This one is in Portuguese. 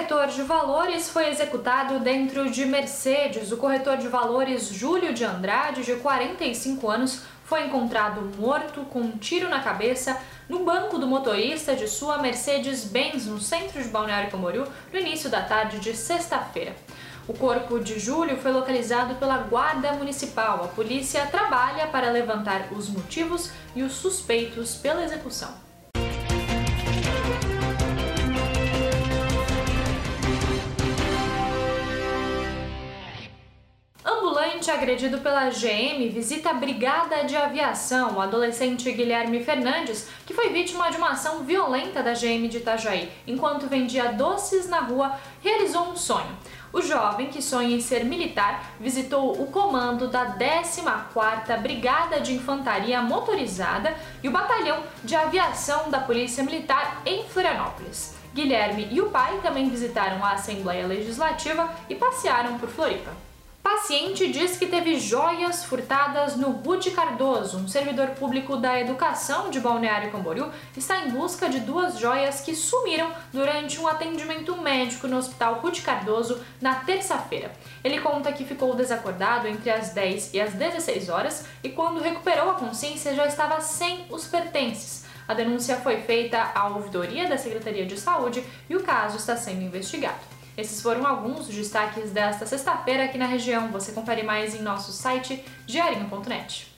corretor de valores foi executado dentro de Mercedes. O corretor de valores Júlio de Andrade, de 45 anos, foi encontrado morto com um tiro na cabeça no banco do motorista de sua Mercedes-Benz no centro de Balneário Camboriú no início da tarde de sexta-feira. O corpo de Júlio foi localizado pela Guarda Municipal. A polícia trabalha para levantar os motivos e os suspeitos pela execução. Agredido pela GM visita a Brigada de Aviação. O adolescente Guilherme Fernandes, que foi vítima de uma ação violenta da GM de Itajaí enquanto vendia doces na rua, realizou um sonho. O jovem, que sonha em ser militar, visitou o comando da 14ª Brigada de Infantaria Motorizada e o Batalhão de Aviação da Polícia Militar em Florianópolis. Guilherme e o pai também visitaram a Assembleia Legislativa e passearam por Floripa. Paciente diz que teve joias furtadas no Rude Cardoso. Um servidor público da educação de Balneário Camboriú está em busca de duas joias que sumiram durante um atendimento médico no Hospital Rude Cardoso na terça-feira. Ele conta que ficou desacordado entre as 10 e as 16 horas e quando recuperou a consciência já estava sem os pertences. A denúncia foi feita à ouvidoria da Secretaria de Saúde e o caso está sendo investigado. Esses foram alguns dos destaques desta sexta-feira aqui na região. Você confere mais em nosso site diarinho.net.